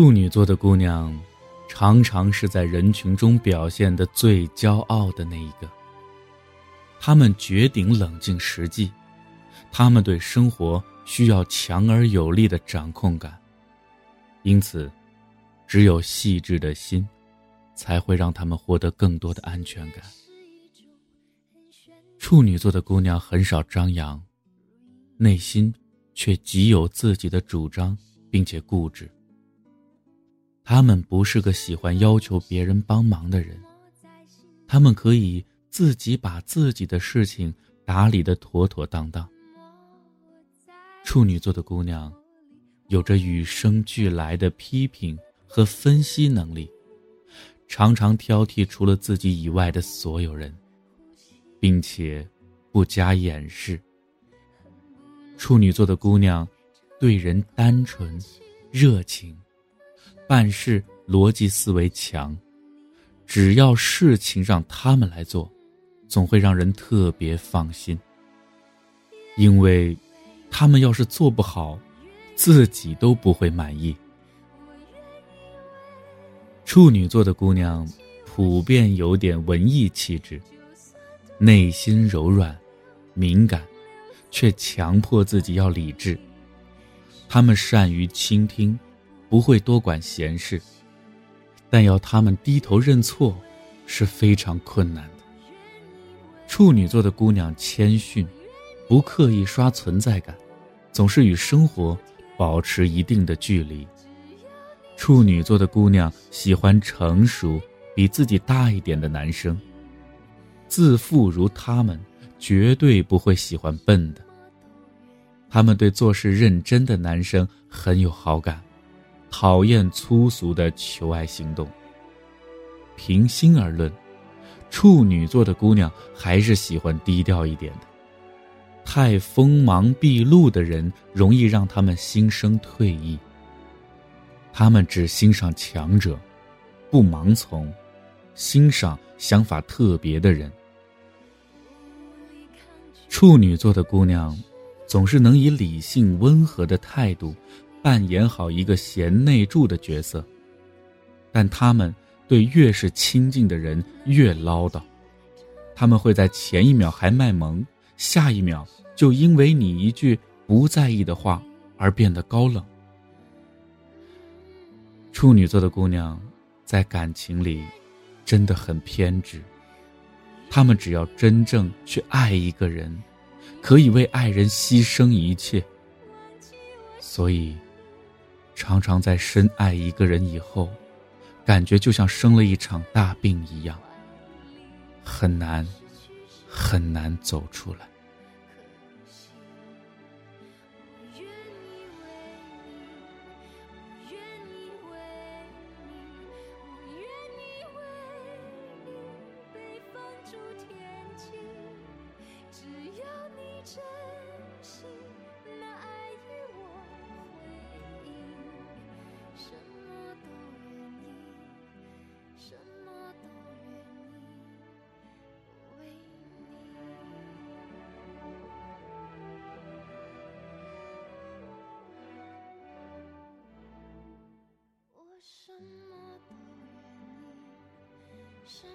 处女座的姑娘，常常是在人群中表现的最骄傲的那一个。她们绝顶冷静实际，她们对生活需要强而有力的掌控感，因此，只有细致的心，才会让他们获得更多的安全感。处女座的姑娘很少张扬，内心却极有自己的主张，并且固执。他们不是个喜欢要求别人帮忙的人，他们可以自己把自己的事情打理的妥妥当当。处女座的姑娘，有着与生俱来的批评和分析能力，常常挑剔除了自己以外的所有人，并且不加掩饰。处女座的姑娘，对人单纯、热情。办事逻辑思维强，只要事情让他们来做，总会让人特别放心。因为，他们要是做不好，自己都不会满意。处女座的姑娘普遍有点文艺气质，内心柔软、敏感，却强迫自己要理智。他们善于倾听。不会多管闲事，但要他们低头认错，是非常困难的。处女座的姑娘谦逊，不刻意刷存在感，总是与生活保持一定的距离。处女座的姑娘喜欢成熟、比自己大一点的男生，自负如他们，绝对不会喜欢笨的。他们对做事认真的男生很有好感。讨厌粗俗的求爱行动。平心而论，处女座的姑娘还是喜欢低调一点的。太锋芒毕露的人，容易让他们心生退意。他们只欣赏强者，不盲从，欣赏想法特别的人。处女座的姑娘，总是能以理性温和的态度。扮演好一个贤内助的角色，但他们对越是亲近的人越唠叨，他们会在前一秒还卖萌，下一秒就因为你一句不在意的话而变得高冷。处女座的姑娘，在感情里真的很偏执，他们只要真正去爱一个人，可以为爱人牺牲一切，所以。常常在深爱一个人以后，感觉就像生了一场大病一样，很难，很难走出来。是，